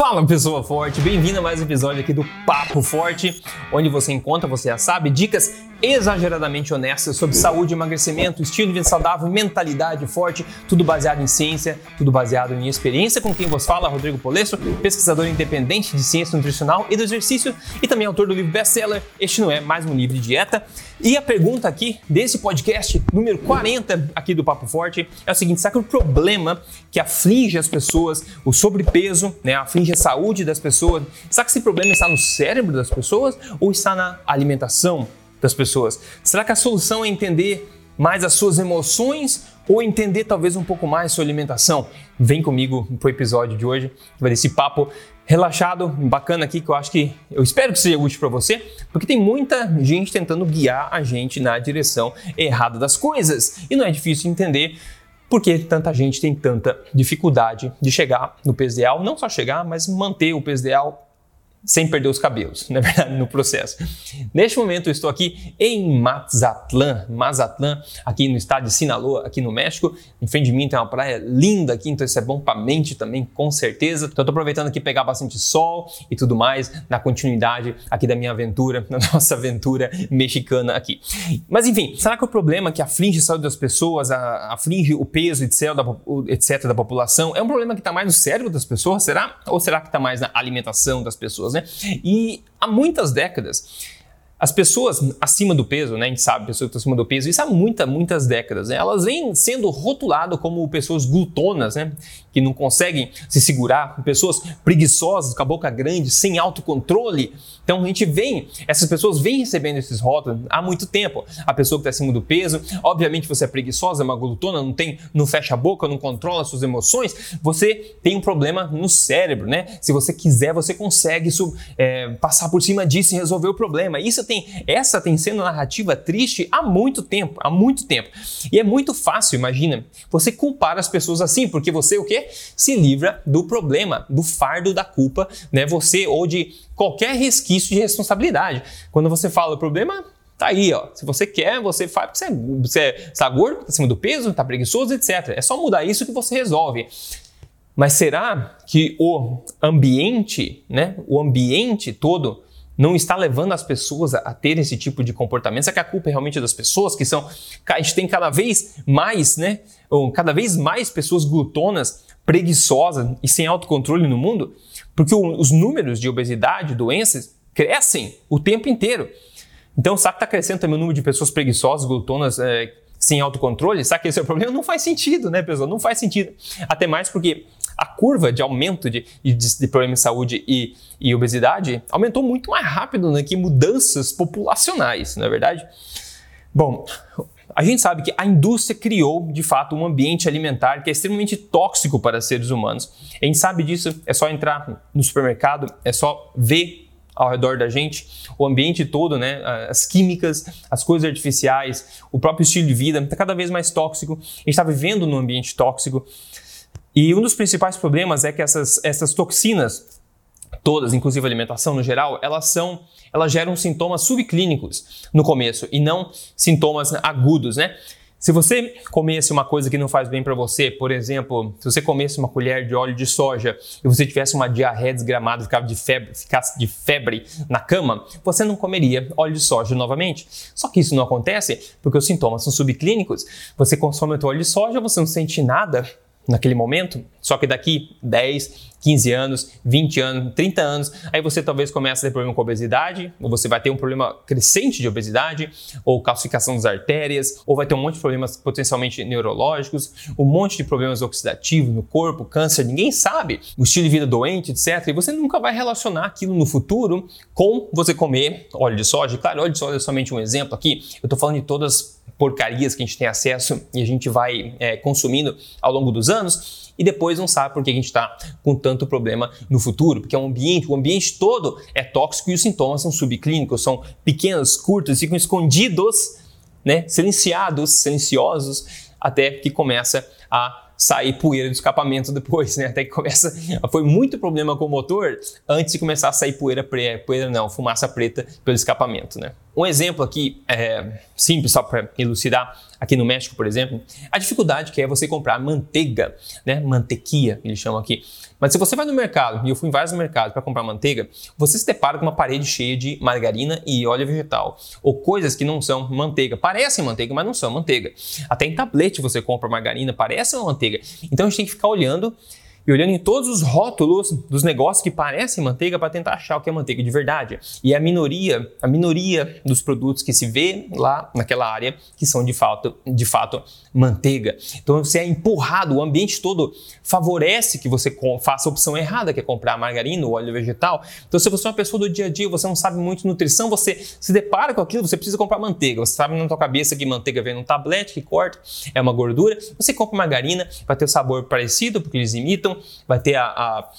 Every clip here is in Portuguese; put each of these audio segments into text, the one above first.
Fala pessoa forte, bem-vindo a mais um episódio aqui do Papo Forte, onde você encontra, você já sabe, dicas exageradamente honestas sobre saúde, emagrecimento, estilo de vida saudável, mentalidade forte, tudo baseado em ciência, tudo baseado em experiência. Com quem vos fala, Rodrigo Polesso, pesquisador independente de ciência nutricional e do exercício e também autor do livro best-seller Este Não É Mais Um Livro de Dieta. E a pergunta aqui desse podcast, número 40 aqui do Papo Forte, é o seguinte: será que o problema que aflige as pessoas, o sobrepeso, né, aflige a saúde das pessoas, será que esse problema está no cérebro das pessoas ou está na alimentação das pessoas? Será que a solução é entender mais as suas emoções ou entender talvez um pouco mais sua alimentação? Vem comigo pro episódio de hoje, vai ter esse papo relaxado, bacana aqui que eu acho que eu espero que seja útil para você, porque tem muita gente tentando guiar a gente na direção errada das coisas e não é difícil entender por que tanta gente tem tanta dificuldade de chegar no peso ideal, não só chegar, mas manter o peso ideal sem perder os cabelos, na verdade, no processo. Neste momento eu estou aqui em Mazatlan, Mazatlan, aqui no estado de Sinaloa, aqui no México. Em frente de mim tem uma praia linda aqui, então isso é bom para a mente também, com certeza. Então estou aproveitando aqui pegar bastante sol e tudo mais na continuidade aqui da minha aventura, na nossa aventura mexicana aqui. Mas enfim, será que o problema que aflige a saúde das pessoas, aflige o peso etc da, etc, da população, é um problema que está mais no cérebro das pessoas, será? Ou será que está mais na alimentação das pessoas? Né? E há muitas décadas as pessoas acima do peso, né, a gente sabe, pessoas que estão acima do peso, isso há muitas, muitas décadas, né, elas vêm sendo rotuladas como pessoas glutonas, né, que não conseguem se segurar, pessoas preguiçosas, com a boca grande, sem autocontrole. Então a gente vem, essas pessoas vêm recebendo esses rótulos há muito tempo. A pessoa que está acima do peso, obviamente você é preguiçosa, é uma glutona, não tem, não fecha a boca, não controla suas emoções, você tem um problema no cérebro, né? Se você quiser, você consegue é, passar por cima disso e resolver o problema. Isso tem, essa tem sendo narrativa triste há muito tempo, há muito tempo. E é muito fácil, imagina, você culpar as pessoas assim, porque você o quê? Se livra do problema, do fardo da culpa, né? Você ou de qualquer resquício de responsabilidade. Quando você fala o problema, tá aí, ó. Se você quer, você faz porque você, você está gordo, está acima do peso, está preguiçoso, etc. É só mudar isso que você resolve. Mas será que o ambiente, né, o ambiente todo não está levando as pessoas a, a ter esse tipo de comportamento? Será que a culpa é realmente das pessoas que são. A gente tem cada vez mais, né? Cada vez mais pessoas glutonas, preguiçosas e sem autocontrole no mundo? Porque os números de obesidade, doenças, crescem o tempo inteiro. Então, sabe que está crescendo também o número de pessoas preguiçosas, glutonas, é, sem autocontrole? Sabe que esse é o problema? Não faz sentido, né, pessoal? Não faz sentido. Até mais porque a curva de aumento de, de, de problemas de saúde e, e, obesidade aumentou muito mais rápido né, que mudanças populacionais, não é verdade? Bom, a gente sabe que a indústria criou, de fato, um ambiente alimentar que é extremamente tóxico para seres humanos. A gente sabe disso, é só entrar no supermercado, é só ver ao redor da gente, o ambiente todo, né, as químicas, as coisas artificiais, o próprio estilo de vida está cada vez mais tóxico. A gente está vivendo num ambiente tóxico. E um dos principais problemas é que essas, essas toxinas, todas, inclusive a alimentação no geral, elas são, elas geram sintomas subclínicos no começo e não sintomas agudos, né? Se você comesse uma coisa que não faz bem para você, por exemplo, se você comesse uma colher de óleo de soja e você tivesse uma diarreia desgramada, ficava de febre, ficasse de febre na cama, você não comeria óleo de soja novamente. Só que isso não acontece porque os sintomas são subclínicos. Você consome o óleo de soja, você não sente nada, naquele momento, só que daqui 10, 15 anos, 20 anos, 30 anos, aí você talvez comece a ter problema com obesidade, ou você vai ter um problema crescente de obesidade, ou calcificação das artérias, ou vai ter um monte de problemas potencialmente neurológicos, um monte de problemas oxidativos no corpo, câncer, ninguém sabe, o estilo de vida doente, etc. E você nunca vai relacionar aquilo no futuro com você comer óleo de soja. Claro, óleo de soja é somente um exemplo aqui, eu estou falando de todas porcarias que a gente tem acesso e a gente vai é, consumindo ao longo dos anos e depois não sabe por que a gente está com tanto problema no futuro, porque é um ambiente, o ambiente todo é tóxico e os sintomas são subclínicos, são pequenos, curtos, ficam escondidos, né, silenciados, silenciosos, até que começa a sair poeira do escapamento depois, né? Até que começa. Foi muito problema com o motor antes de começar a sair poeira, poeira não, fumaça preta pelo escapamento, né? Um exemplo aqui é, simples, só para elucidar aqui no México, por exemplo, a dificuldade que é você comprar manteiga, né? Mantequia, eles chamam aqui. Mas se você vai no mercado, e eu fui em vários mercados para comprar manteiga, você se depara com uma parede cheia de margarina e óleo vegetal, ou coisas que não são manteiga. Parecem manteiga, mas não são manteiga. Até em tablete você compra margarina, parece uma manteiga. Então a gente tem que ficar olhando e olhando em todos os rótulos dos negócios que parecem manteiga para tentar achar o que é manteiga de verdade. E a minoria, a minoria dos produtos que se vê lá naquela área que são de fato, de fato manteiga. Então você é empurrado, o ambiente todo favorece que você faça a opção errada, que é comprar margarina ou óleo vegetal. Então se você é uma pessoa do dia a dia, você não sabe muito nutrição, você se depara com aquilo, você precisa comprar manteiga. Você sabe na tua cabeça que manteiga vem num tablete que corta, é uma gordura. Você compra margarina, vai ter o sabor parecido porque eles imitam vai ter a, a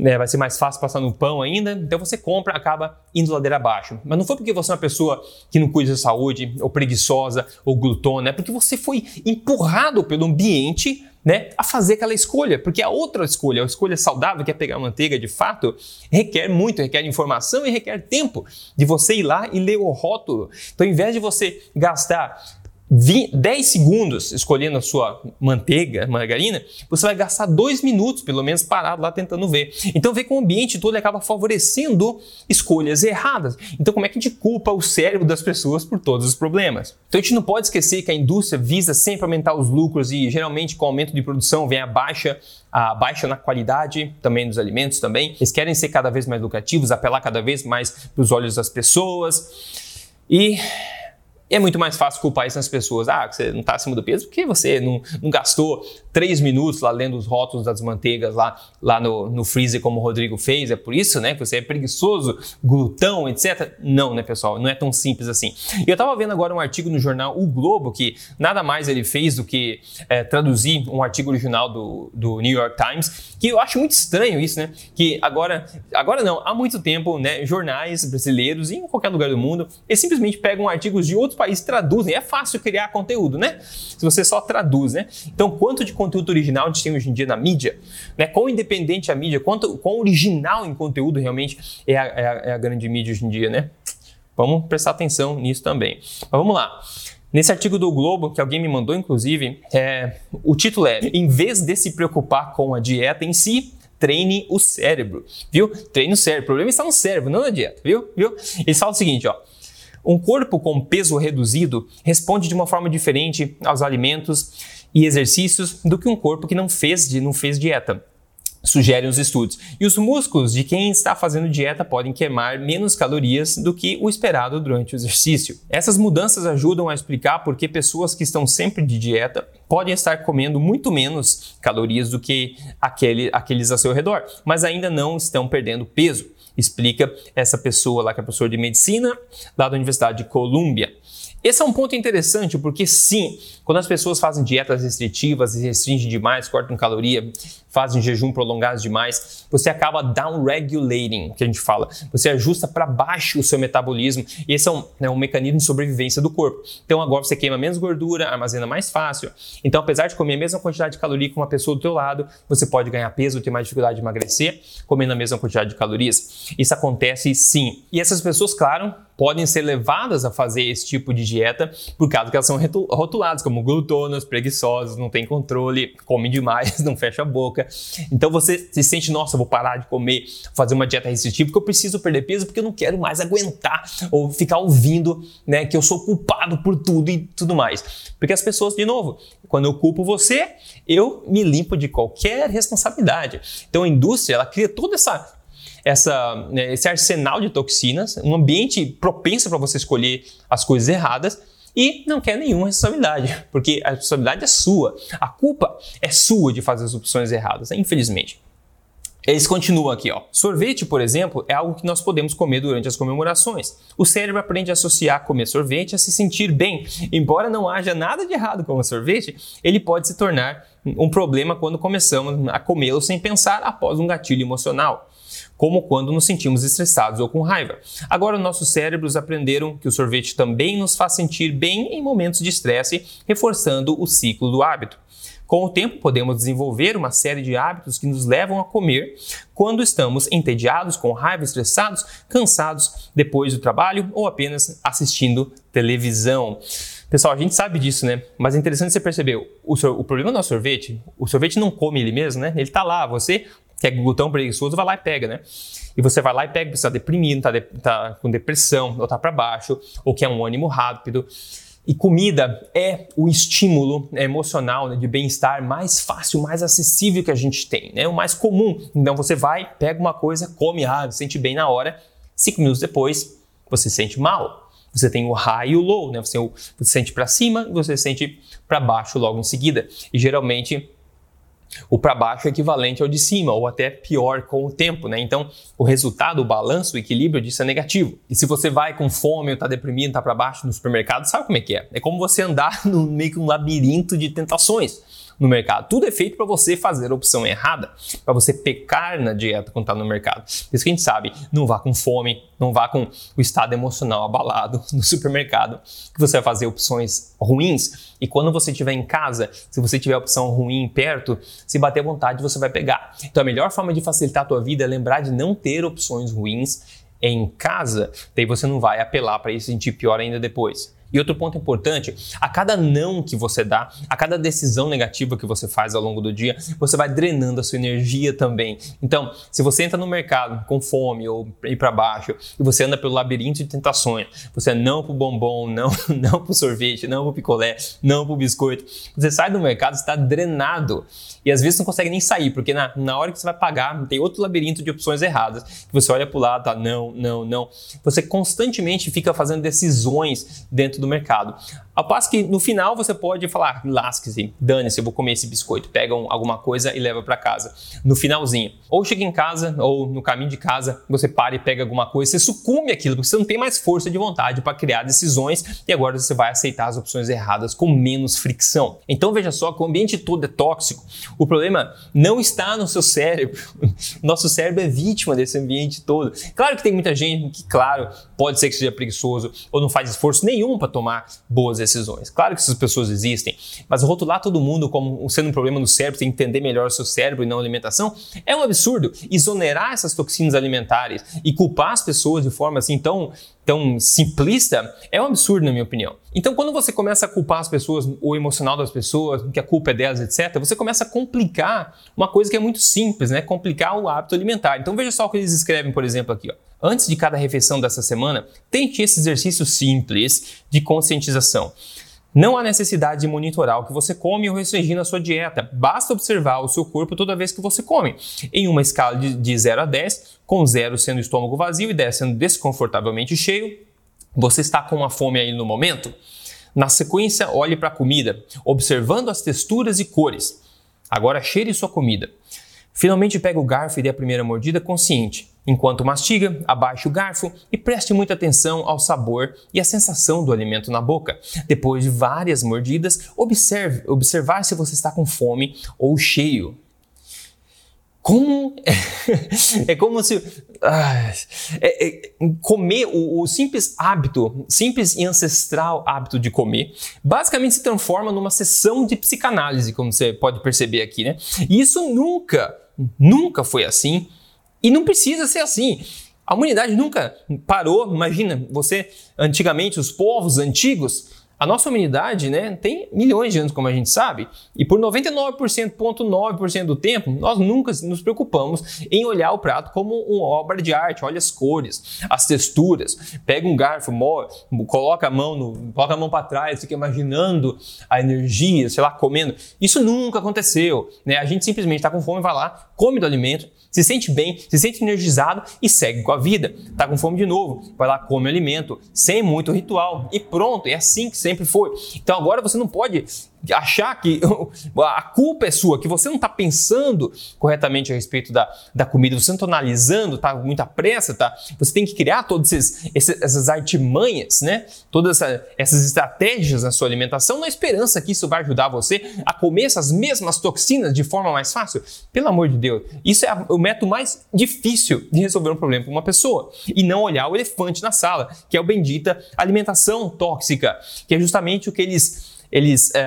né, vai ser mais fácil passar no pão ainda, então você compra, acaba indo ladeira abaixo. Mas não foi porque você é uma pessoa que não cuida da saúde, ou preguiçosa, ou glutona, é porque você foi empurrado pelo ambiente né, a fazer aquela escolha, porque a outra escolha, a escolha saudável, que é pegar manteiga de fato, requer muito, requer informação e requer tempo de você ir lá e ler o rótulo. Então, ao invés de você gastar 10 segundos escolhendo a sua manteiga, margarina, você vai gastar 2 minutos, pelo menos, parado lá tentando ver. Então, vê que o ambiente todo acaba favorecendo escolhas erradas. Então, como é que a gente culpa o cérebro das pessoas por todos os problemas? Então, a gente não pode esquecer que a indústria visa sempre aumentar os lucros e, geralmente, com o aumento de produção, vem a baixa a baixa na qualidade também dos alimentos também. Eles querem ser cada vez mais lucrativos, apelar cada vez mais para os olhos das pessoas. E é muito mais fácil culpar isso pessoas. Ah, você não está acima do peso porque você não, não, gastou três minutos lá lendo os rótulos das manteigas lá, lá no, no freezer como o Rodrigo fez. É por isso, né, que você é preguiçoso, glutão, etc. Não, né, pessoal? Não é tão simples assim. E eu estava vendo agora um artigo no jornal O Globo que nada mais ele fez do que é, traduzir um artigo original do, do New York Times, que eu acho muito estranho isso, né? Que agora, agora não, há muito tempo, né, jornais brasileiros e em qualquer lugar do mundo, eles simplesmente pegam artigos de outros países traduzem. É fácil criar conteúdo, né? Se você só traduz, né? Então, quanto de conteúdo original a gente tem hoje em dia na mídia? Né? Quão independente a mídia, quanto, quão original em conteúdo realmente é a, é a, é a grande mídia hoje em dia, né? Vamos prestar atenção nisso também. Mas vamos lá. Nesse artigo do Globo, que alguém me mandou, inclusive, é, o título é: Em vez de se preocupar com a dieta em si, treine o cérebro, viu? Treine o cérebro. O problema está no cérebro, não na dieta, viu? viu? Eles falam o seguinte, ó. Um corpo com peso reduzido responde de uma forma diferente aos alimentos e exercícios do que um corpo que não fez, não fez dieta sugerem os estudos. E os músculos de quem está fazendo dieta podem queimar menos calorias do que o esperado durante o exercício. Essas mudanças ajudam a explicar por que pessoas que estão sempre de dieta podem estar comendo muito menos calorias do que aquele, aqueles ao seu redor, mas ainda não estão perdendo peso explica essa pessoa lá, que é professora de medicina lá da Universidade de Colômbia. Esse é um ponto interessante porque, sim, quando as pessoas fazem dietas restritivas restringem demais, cortam caloria, fazem jejum prolongados demais, você acaba downregulating, que a gente fala. Você ajusta para baixo o seu metabolismo e esse é um, né, um mecanismo de sobrevivência do corpo. Então agora você queima menos gordura, armazena mais fácil. Então, apesar de comer a mesma quantidade de caloria que uma pessoa do teu lado, você pode ganhar peso, ter mais dificuldade de emagrecer, comendo a mesma quantidade de calorias. Isso acontece sim. E essas pessoas, claro, podem ser levadas a fazer esse tipo de dieta por causa que elas são rotuladas como glutonas, preguiçosas, não tem controle, comem demais, não fecha a boca. Então você se sente, nossa, vou parar de comer, fazer uma dieta restritiva porque eu preciso perder peso porque eu não quero mais aguentar ou ficar ouvindo, né, que eu sou culpado por tudo e tudo mais. Porque as pessoas, de novo, quando eu culpo você, eu me limpo de qualquer responsabilidade. Então a indústria, ela cria toda essa essa, né, esse arsenal de toxinas, um ambiente propenso para você escolher as coisas erradas e não quer nenhuma responsabilidade, porque a responsabilidade é sua, a culpa é sua de fazer as opções erradas, infelizmente. Eles continuam aqui, ó. Sorvete, por exemplo, é algo que nós podemos comer durante as comemorações. O cérebro aprende a associar comer sorvete a se sentir bem. Embora não haja nada de errado com o sorvete, ele pode se tornar um problema quando começamos a comê-lo sem pensar após um gatilho emocional como quando nos sentimos estressados ou com raiva. Agora, nossos cérebros aprenderam que o sorvete também nos faz sentir bem em momentos de estresse, reforçando o ciclo do hábito. Com o tempo, podemos desenvolver uma série de hábitos que nos levam a comer quando estamos entediados, com raiva, estressados, cansados depois do trabalho ou apenas assistindo televisão. Pessoal, a gente sabe disso, né? Mas é interessante você perceber, o, o problema do sorvete, o sorvete não come ele mesmo, né? Ele tá lá, você que é glutão preguiçoso, vai lá e pega, né? E você vai lá e pega, está deprimido, tá, de, tá com depressão, ou tá para baixo, ou quer um ânimo rápido. E comida é o estímulo emocional né, de bem-estar mais fácil, mais acessível que a gente tem, né? O mais comum. Então você vai, pega uma coisa, come, ah, sente bem na hora. Cinco minutos depois, você sente mal. Você tem o high e o low, né? Você, você sente para cima e você sente para baixo logo em seguida. E geralmente o para baixo é equivalente ao de cima, ou até pior com o tempo, né? Então, o resultado, o balanço, o equilíbrio disso é negativo. E se você vai com fome ou tá deprimido, tá para baixo no supermercado, sabe como é que é? É como você andar no meio que um labirinto de tentações no mercado. Tudo é feito para você fazer a opção errada, para você pecar na dieta quando está no mercado. Por isso que a gente sabe, não vá com fome, não vá com o estado emocional abalado no supermercado, que você vai fazer opções ruins. E quando você estiver em casa, se você tiver opção ruim perto, se bater vontade, você vai pegar. Então a melhor forma de facilitar a tua vida é lembrar de não ter opções ruins em casa, daí você não vai apelar para isso sentir pior ainda depois. E outro ponto importante, a cada não que você dá, a cada decisão negativa que você faz ao longo do dia, você vai drenando a sua energia também. Então, se você entra no mercado com fome ou ir para baixo e você anda pelo labirinto de tentações, você é não pro bombom, não, não pro sorvete, não pro picolé, não pro biscoito, você sai do mercado, está drenado. E às vezes não consegue nem sair, porque na, na hora que você vai pagar, tem outro labirinto de opções erradas. Que você olha para o lado, tá, não, não, não. Você constantemente fica fazendo decisões dentro do mercado. Ao passo que no final você pode falar, lasque-se, dane-se, eu vou comer esse biscoito. Pega um, alguma coisa e leva para casa. No finalzinho. Ou chega em casa, ou no caminho de casa, você para e pega alguma coisa, você sucumbe aquilo, porque você não tem mais força de vontade para criar decisões e agora você vai aceitar as opções erradas com menos fricção. Então veja só que o ambiente todo é tóxico. O problema não está no seu cérebro. Nosso cérebro é vítima desse ambiente todo. Claro que tem muita gente que, claro, pode ser que seja preguiçoso ou não faz esforço nenhum para tomar boas decisões. Claro que essas pessoas existem, mas rotular todo mundo como sendo um problema no cérebro, tem que entender melhor o seu cérebro e não a alimentação, é um absurdo. Exonerar essas toxinas alimentares e culpar as pessoas de forma assim tão tão simplista é um absurdo, na minha opinião. Então, quando você começa a culpar as pessoas, o emocional das pessoas, que a culpa é delas, etc., você começa a complicar uma coisa que é muito simples, né? Complicar o hábito alimentar. Então, veja só o que eles escrevem, por exemplo, aqui. Ó. Antes de cada refeição dessa semana, tente esse exercício simples de conscientização. Não há necessidade de monitorar o que você come ou restringir na sua dieta. Basta observar o seu corpo toda vez que você come. Em uma escala de, de 0 a 10, com 0 sendo estômago vazio e 10 sendo desconfortavelmente cheio, você está com uma fome aí no momento? Na sequência, olhe para a comida, observando as texturas e cores. Agora cheire sua comida. Finalmente pegue o garfo e dê a primeira mordida consciente. Enquanto mastiga, abaixe o garfo e preste muita atenção ao sabor e à sensação do alimento na boca. Depois de várias mordidas, observe observar se você está com fome ou cheio. Como é, como se ah, é, é, comer o, o, simples hábito, simples e ancestral hábito de comer, basicamente se transforma numa sessão de psicanálise, como você pode perceber aqui, né? E isso nunca, nunca foi assim e não precisa ser assim. A humanidade nunca parou. Imagina, você antigamente os povos antigos a nossa humanidade né, tem milhões de anos, como a gente sabe, e por 99,9% do tempo, nós nunca nos preocupamos em olhar o prato como uma obra de arte. Olha as cores, as texturas. Pega um garfo, coloca a mão no, coloca a mão para trás, fica imaginando a energia, sei lá, comendo. Isso nunca aconteceu. Né? A gente simplesmente está com fome, vai lá, come do alimento, se sente bem, se sente energizado e segue com a vida. Tá com fome de novo, vai lá, come o alimento, sem muito ritual e pronto, é assim que sempre foi. Então agora você não pode achar que a culpa é sua, que você não está pensando corretamente a respeito da, da comida, você não está analisando, está com muita pressa, tá? Você tem que criar todas esses, essas artimanhas, né? Todas essa, essas estratégias na sua alimentação, na esperança que isso vai ajudar você a comer essas mesmas toxinas de forma mais fácil. Pelo amor de Deus, isso é o método mais difícil de resolver um problema para uma pessoa. E não olhar o elefante na sala, que é o bendita alimentação tóxica, que justamente o que eles eles é,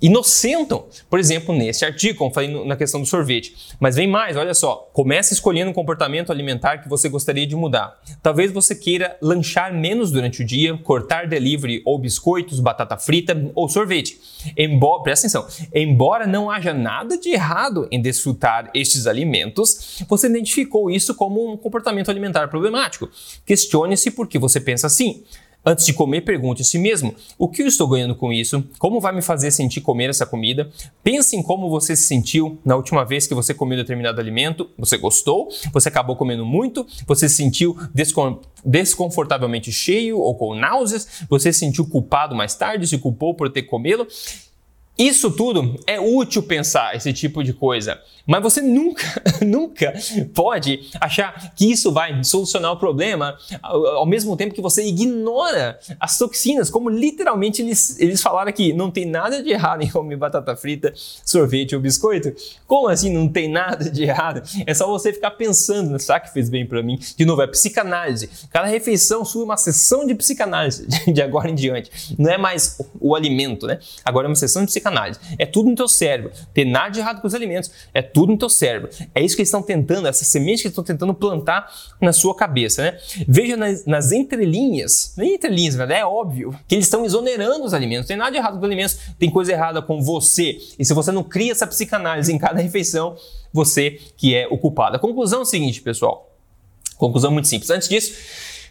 inocentam, por exemplo, nesse artigo, como falei na questão do sorvete. Mas vem mais, olha só. Comece escolhendo um comportamento alimentar que você gostaria de mudar. Talvez você queira lanchar menos durante o dia, cortar delivery ou biscoitos, batata frita ou sorvete. Embora, presta atenção, embora não haja nada de errado em desfrutar estes alimentos, você identificou isso como um comportamento alimentar problemático. Questione-se por que você pensa assim. Antes de comer, pergunte a si mesmo: o que eu estou ganhando com isso? Como vai me fazer sentir comer essa comida? Pense em como você se sentiu na última vez que você comeu determinado alimento. Você gostou? Você acabou comendo muito? Você se sentiu desconfortavelmente cheio ou com náuseas? Você se sentiu culpado mais tarde? Se culpou por ter comê-lo? Isso tudo é útil pensar esse tipo de coisa, mas você nunca, nunca pode achar que isso vai solucionar o problema ao mesmo tempo que você ignora as toxinas, como literalmente eles, eles falaram aqui. Não tem nada de errado em comer batata frita, sorvete ou biscoito. Como assim não tem nada de errado? É só você ficar pensando, será que fez bem para mim? De novo, é psicanálise. Cada refeição sua é uma sessão de psicanálise de agora em diante. Não é mais o alimento, né? Agora é uma sessão de psicanálise psicanálise. É tudo no teu cérebro. Tem nada de errado com os alimentos. É tudo no teu cérebro. É isso que eles estão tentando, essa semente que eles estão tentando plantar na sua cabeça, né? Veja nas, nas entrelinhas, nem entrelinhas, verdade? É óbvio que eles estão exonerando os alimentos. Tem nada de errado com os alimentos. Tem coisa errada com você. E se você não cria essa psicanálise em cada refeição, você que é o culpado. A conclusão é o seguinte, pessoal. Conclusão muito simples. Antes disso,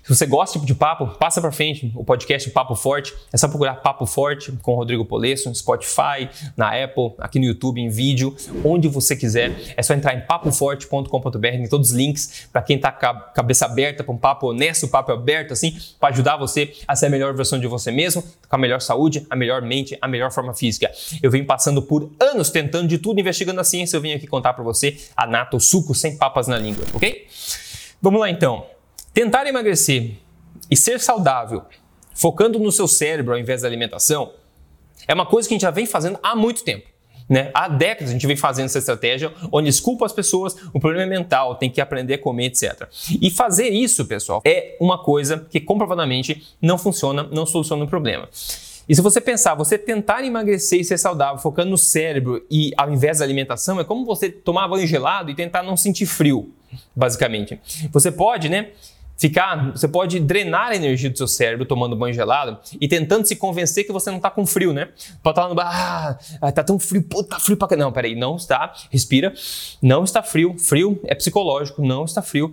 se você gosta de papo, passa para frente o podcast Papo Forte. É só procurar Papo Forte com o Rodrigo Polesso no Spotify, na Apple, aqui no YouTube, em vídeo, onde você quiser. É só entrar em papoforte.com.br, tem todos os links para quem está cabeça aberta, com um papo honesto, papo aberto, assim, para ajudar você a ser a melhor versão de você mesmo, com a melhor saúde, a melhor mente, a melhor forma física. Eu venho passando por anos tentando de tudo, investigando a ciência, eu vim aqui contar para você a nata, o suco sem papas na língua, ok? Vamos lá então. Tentar emagrecer e ser saudável, focando no seu cérebro ao invés da alimentação, é uma coisa que a gente já vem fazendo há muito tempo. Né? Há décadas a gente vem fazendo essa estratégia onde desculpa as pessoas, o problema é mental, tem que aprender a comer, etc. E fazer isso, pessoal, é uma coisa que comprovadamente não funciona, não soluciona o problema. E se você pensar, você tentar emagrecer e ser saudável, focando no cérebro e ao invés da alimentação, é como você tomar banho gelado e tentar não sentir frio, basicamente. Você pode, né? Ficar, você pode drenar a energia do seu cérebro tomando banho gelado e tentando se convencer que você não está com frio, né? Pode estar lá no bar, ah, tá tão frio, pô, tá frio pra Não, peraí, não está, respira, não está frio, frio é psicológico, não está frio.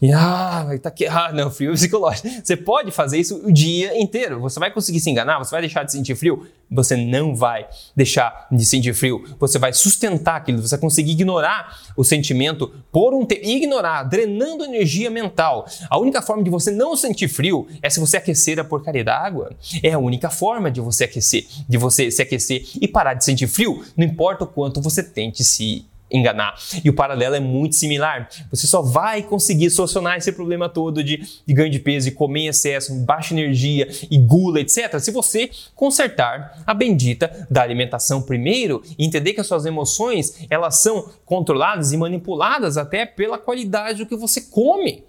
E ah, tá aqui, ah, não, frio é psicológico. Você pode fazer isso o dia inteiro, você vai conseguir se enganar, você vai deixar de sentir frio? Você não vai deixar de sentir frio, você vai sustentar aquilo, você vai conseguir ignorar o sentimento por um tempo, ignorar, drenando energia mental. A única forma de você não sentir frio é se você aquecer a porcaria da água. É a única forma de você aquecer, de você se aquecer e parar de sentir frio, não importa o quanto você tente se enganar. E o paralelo é muito similar. Você só vai conseguir solucionar esse problema todo de, de ganho de peso, de comer em excesso, baixa energia e gula, etc., se você consertar a bendita da alimentação primeiro e entender que as suas emoções elas são controladas e manipuladas até pela qualidade do que você come.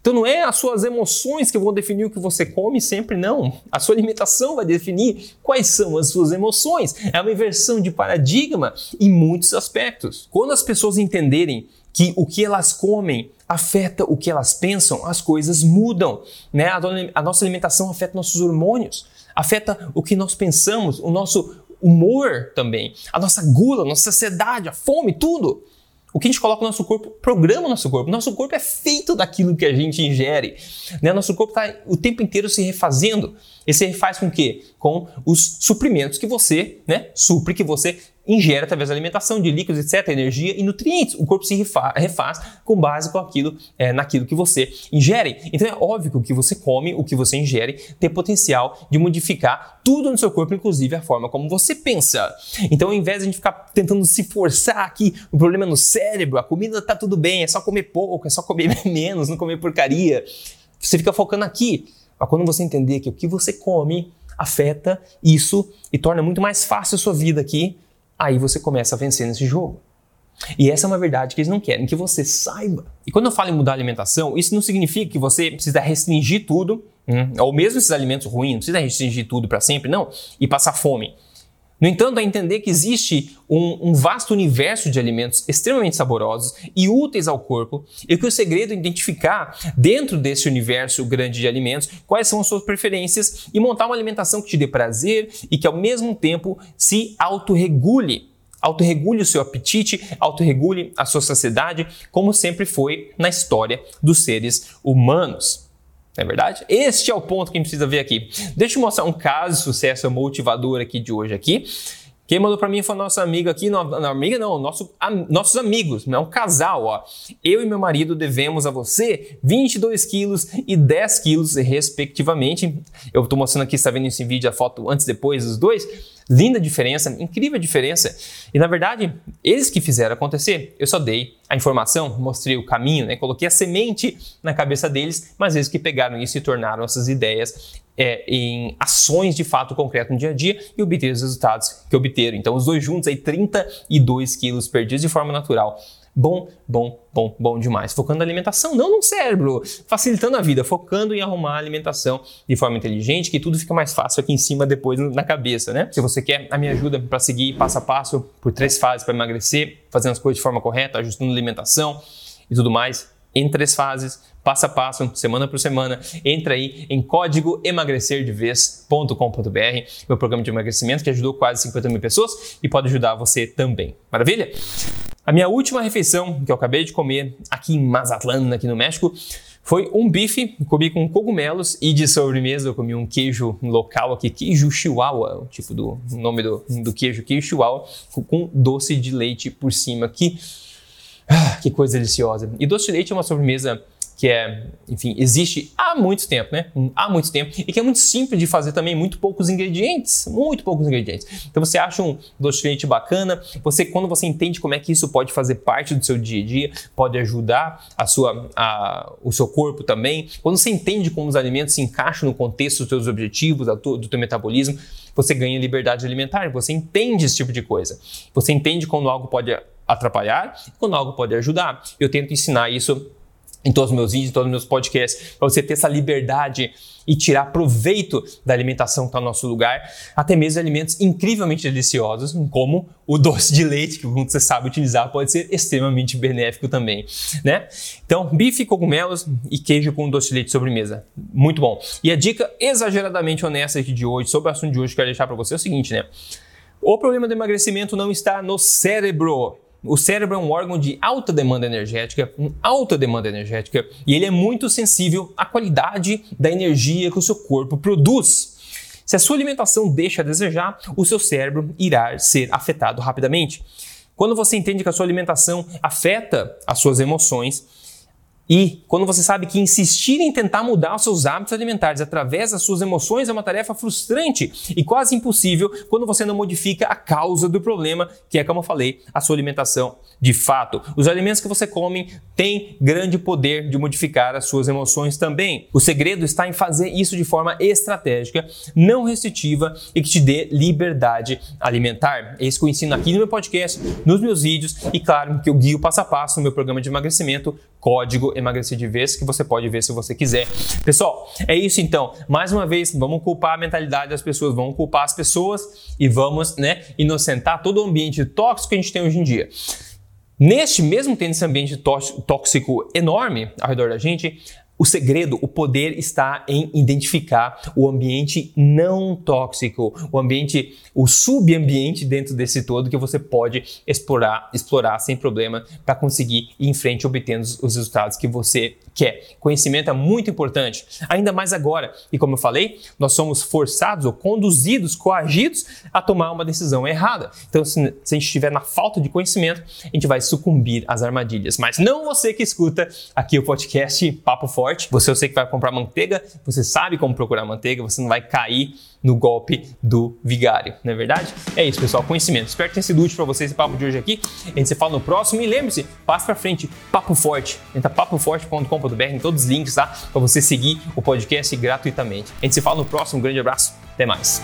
Então não é as suas emoções que vão definir o que você come sempre, não. A sua alimentação vai definir quais são as suas emoções. É uma inversão de paradigma em muitos aspectos. Quando as pessoas entenderem que o que elas comem afeta o que elas pensam, as coisas mudam. Né? A nossa alimentação afeta nossos hormônios, afeta o que nós pensamos, o nosso humor também, a nossa gula, a nossa saciedade, a fome, tudo. O que a gente coloca no nosso corpo programa o nosso corpo. Nosso corpo é feito daquilo que a gente ingere. Né? Nosso corpo está o tempo inteiro se refazendo. E se refaz com o quê? Com os suprimentos que você né, supre, que você ingere através da alimentação de líquidos, etc., energia e nutrientes. O corpo se refaz com base com aquilo, é, naquilo que você ingere. Então é óbvio que o que você come, o que você ingere, tem potencial de modificar tudo no seu corpo, inclusive a forma como você pensa. Então, ao invés de a gente ficar tentando se forçar aqui, o problema é no cérebro, a comida tá tudo bem, é só comer pouco, é só comer menos, não comer porcaria. Você fica focando aqui. Mas quando você entender que o que você come afeta isso e torna muito mais fácil a sua vida aqui, aí você começa a vencer nesse jogo. E essa é uma verdade que eles não querem que você saiba. E quando eu falo em mudar a alimentação, isso não significa que você precisa restringir tudo, hum, ou mesmo esses alimentos ruins, não precisa restringir tudo para sempre, não, e passar fome. No entanto, a entender que existe um, um, vasto universo de alimentos extremamente saborosos e úteis ao corpo, e que o segredo é identificar, dentro desse universo grande de alimentos, quais são as suas preferências e montar uma alimentação que te dê prazer e que, ao mesmo tempo, se autorregule. Autorregule o seu apetite, autorregule a sua saciedade, como sempre foi na história dos seres humanos. Não é verdade? Este é o ponto que a gente precisa ver aqui. Deixa eu mostrar um caso de sucesso motivador aqui de hoje aqui. Quem mandou para mim foi nossa amiga aqui, não, não amiga não, nosso, nossos amigos, é um casal, ó. Eu e meu marido devemos a você 22 quilos e 10 quilos, respectivamente. Eu estou mostrando aqui, está vendo esse vídeo, a foto antes e depois dos dois. Linda diferença, incrível diferença. E na verdade, eles que fizeram acontecer. Eu só dei a informação, mostrei o caminho, né? coloquei a semente na cabeça deles, mas eles que pegaram isso e tornaram essas ideias é, em ações de fato concretas no dia a dia e obter os resultados que obteram. Então, os dois juntos aí, 32 quilos perdidos de forma natural. Bom, bom, bom, bom demais. Focando na alimentação, não no cérebro, facilitando a vida, focando em arrumar a alimentação de forma inteligente, que tudo fica mais fácil aqui em cima depois na cabeça, né? Se você quer a minha ajuda para seguir passo a passo por três fases para emagrecer, fazendo as coisas de forma correta, ajustando a alimentação e tudo mais, em três fases, passo a passo, semana por semana. Entra aí em código emagrecerdevez.com.br, meu programa de emagrecimento que ajudou quase 50 mil pessoas e pode ajudar você também. Maravilha? A minha última refeição que eu acabei de comer aqui em Mazatlán, aqui no México, foi um bife, comi com cogumelos e de sobremesa eu comi um queijo local aqui, queijo chihuahua, o tipo do nome do, do queijo, queijo chihuahua, com doce de leite por cima. Que, ah, que coisa deliciosa. E doce de leite é uma sobremesa que é, enfim, existe há muito tempo, né? Há muito tempo e que é muito simples de fazer também, muito poucos ingredientes, muito poucos ingredientes. Então você acha um doce de leite bacana, você quando você entende como é que isso pode fazer parte do seu dia a dia, pode ajudar a sua, a, o seu corpo também. Quando você entende como os alimentos se encaixam no contexto dos seus objetivos, do teu metabolismo, você ganha liberdade alimentar, você entende esse tipo de coisa. Você entende quando algo pode atrapalhar quando algo pode ajudar. Eu tento ensinar isso em todos os meus vídeos, em todos os meus podcasts, para você ter essa liberdade e tirar proveito da alimentação que está no nosso lugar, até mesmo alimentos incrivelmente deliciosos, como o doce de leite, que como você sabe utilizar, pode ser extremamente benéfico também, né? Então, bife, cogumelos e queijo com doce de leite sobremesa. Muito bom. E a dica exageradamente honesta aqui de hoje, sobre o assunto de hoje, que eu quero deixar para você é o seguinte, né? O problema do emagrecimento não está no cérebro, o cérebro é um órgão de alta demanda energética, um alta demanda energética, e ele é muito sensível à qualidade da energia que o seu corpo produz. Se a sua alimentação deixa a desejar, o seu cérebro irá ser afetado rapidamente. Quando você entende que a sua alimentação afeta as suas emoções, e quando você sabe que insistir em tentar mudar os seus hábitos alimentares através das suas emoções é uma tarefa frustrante e quase impossível quando você não modifica a causa do problema, que é, como eu falei, a sua alimentação de fato. Os alimentos que você come têm grande poder de modificar as suas emoções também. O segredo está em fazer isso de forma estratégica, não restritiva e que te dê liberdade alimentar. É isso que eu ensino aqui no meu podcast, nos meus vídeos e, claro, que eu guio passo a passo no meu programa de emagrecimento código emagrecer de vez que você pode ver se você quiser. Pessoal, é isso então. Mais uma vez, vamos culpar a mentalidade das pessoas, vamos culpar as pessoas e vamos, né, inocentar todo o ambiente tóxico que a gente tem hoje em dia. Neste mesmo tendo esse ambiente tóxico enorme ao redor da gente, o segredo, o poder está em identificar o ambiente não tóxico, o ambiente, o subambiente dentro desse todo que você pode explorar, explorar sem problema para conseguir ir em frente obtendo os resultados que você quer. Conhecimento é muito importante, ainda mais agora. E como eu falei, nós somos forçados ou conduzidos, coagidos a tomar uma decisão errada. Então, se, se a gente estiver na falta de conhecimento, a gente vai sucumbir às armadilhas. Mas não você que escuta aqui o podcast Papo Forte forte. Você eu sei que vai comprar manteiga, você sabe como procurar manteiga, você não vai cair no golpe do vigário, não é verdade? É isso, pessoal, conhecimento. Espero que tenha sido útil para vocês esse papo de hoje aqui. A gente se fala no próximo e lembre-se, passe para frente, Papo Forte. Entra papoforte.com.br em todos os links, tá? Para você seguir o podcast gratuitamente. A gente se fala no próximo, um grande abraço, até mais.